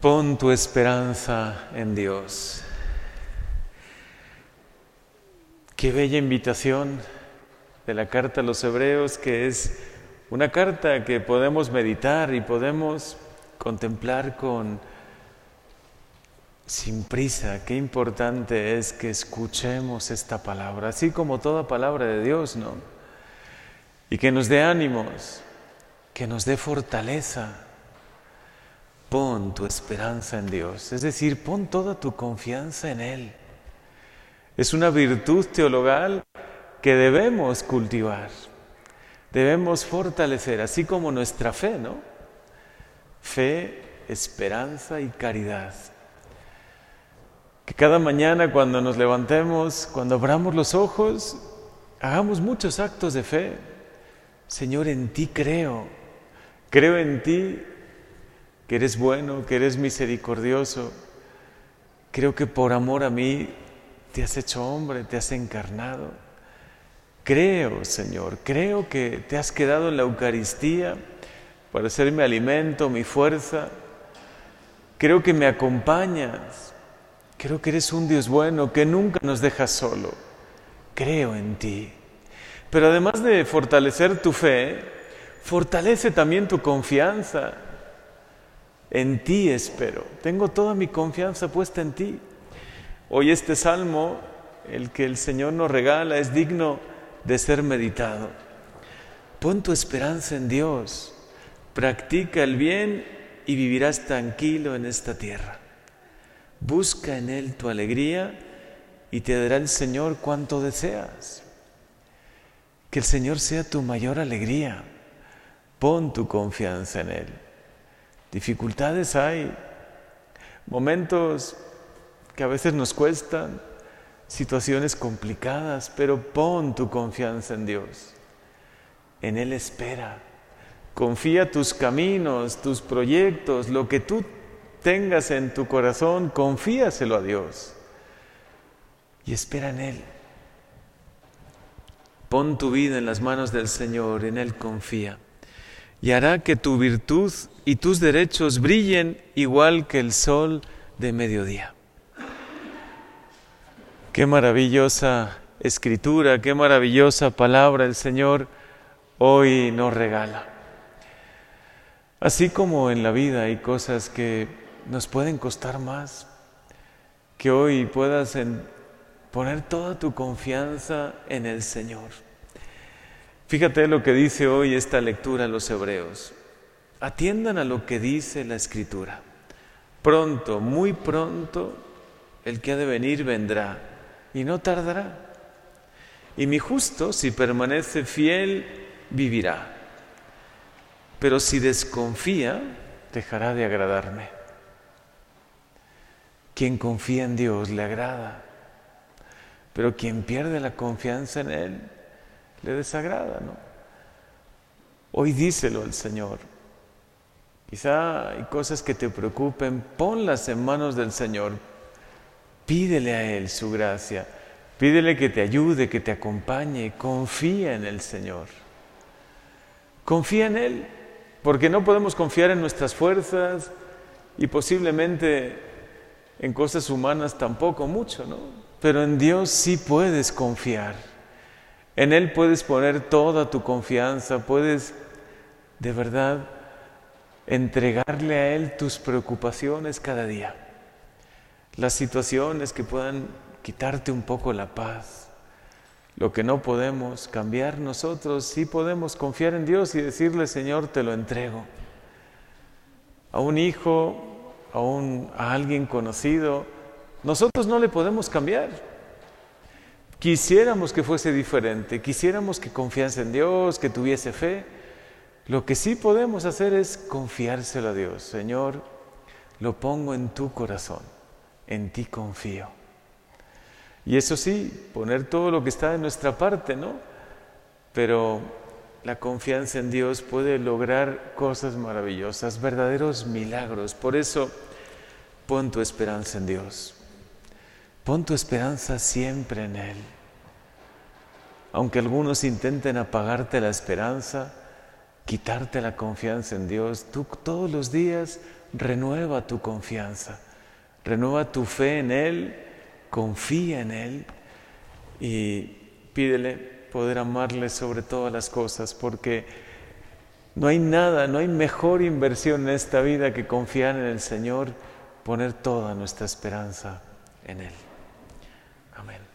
Pon tu esperanza en Dios. Qué bella invitación de la carta a los hebreos, que es una carta que podemos meditar y podemos contemplar con sin prisa. Qué importante es que escuchemos esta palabra, así como toda palabra de Dios, ¿no? Y que nos dé ánimos, que nos dé fortaleza pon tu esperanza en Dios, es decir, pon toda tu confianza en Él. Es una virtud teologal que debemos cultivar, debemos fortalecer, así como nuestra fe, ¿no? Fe, esperanza y caridad. Que cada mañana cuando nos levantemos, cuando abramos los ojos, hagamos muchos actos de fe. Señor, en ti creo, creo en ti que eres bueno, que eres misericordioso. Creo que por amor a mí te has hecho hombre, te has encarnado. Creo, Señor, creo que te has quedado en la Eucaristía para ser mi alimento, mi fuerza. Creo que me acompañas. Creo que eres un Dios bueno, que nunca nos dejas solo. Creo en ti. Pero además de fortalecer tu fe, fortalece también tu confianza en ti espero. Tengo toda mi confianza puesta en ti. Hoy este salmo, el que el Señor nos regala, es digno de ser meditado. Pon tu esperanza en Dios. Practica el bien y vivirás tranquilo en esta tierra. Busca en Él tu alegría y te dará el Señor cuanto deseas. Que el Señor sea tu mayor alegría. Pon tu confianza en Él. Dificultades hay, momentos que a veces nos cuestan, situaciones complicadas, pero pon tu confianza en Dios. En Él espera. Confía tus caminos, tus proyectos, lo que tú tengas en tu corazón, confíaselo a Dios. Y espera en Él. Pon tu vida en las manos del Señor, en Él confía. Y hará que tu virtud y tus derechos brillen igual que el sol de mediodía. Qué maravillosa escritura, qué maravillosa palabra el Señor hoy nos regala. Así como en la vida hay cosas que nos pueden costar más, que hoy puedas poner toda tu confianza en el Señor. Fíjate lo que dice hoy esta lectura a los hebreos. Atiendan a lo que dice la escritura. Pronto, muy pronto, el que ha de venir vendrá y no tardará. Y mi justo, si permanece fiel, vivirá. Pero si desconfía, dejará de agradarme. Quien confía en Dios le agrada, pero quien pierde la confianza en Él le desagrada, ¿no? Hoy díselo al Señor. Quizá hay cosas que te preocupen, ponlas en manos del Señor. Pídele a Él su gracia. Pídele que te ayude, que te acompañe. Confía en el Señor. Confía en Él, porque no podemos confiar en nuestras fuerzas y posiblemente en cosas humanas tampoco mucho, ¿no? Pero en Dios sí puedes confiar. En Él puedes poner toda tu confianza, puedes de verdad entregarle a Él tus preocupaciones cada día, las situaciones que puedan quitarte un poco la paz, lo que no podemos cambiar nosotros, sí podemos confiar en Dios y decirle, Señor, te lo entrego. A un hijo, a, un, a alguien conocido, nosotros no le podemos cambiar. Quisiéramos que fuese diferente, quisiéramos que confiase en Dios, que tuviese fe, lo que sí podemos hacer es confiárselo a Dios. Señor, lo pongo en tu corazón, en ti confío. Y eso sí, poner todo lo que está de nuestra parte, ¿no? Pero la confianza en Dios puede lograr cosas maravillosas, verdaderos milagros. Por eso, pon tu esperanza en Dios. Pon tu esperanza siempre en Él. Aunque algunos intenten apagarte la esperanza, quitarte la confianza en Dios, tú todos los días renueva tu confianza, renueva tu fe en Él, confía en Él y pídele poder amarle sobre todas las cosas, porque no hay nada, no hay mejor inversión en esta vida que confiar en el Señor, poner toda nuestra esperanza en Él. Amén.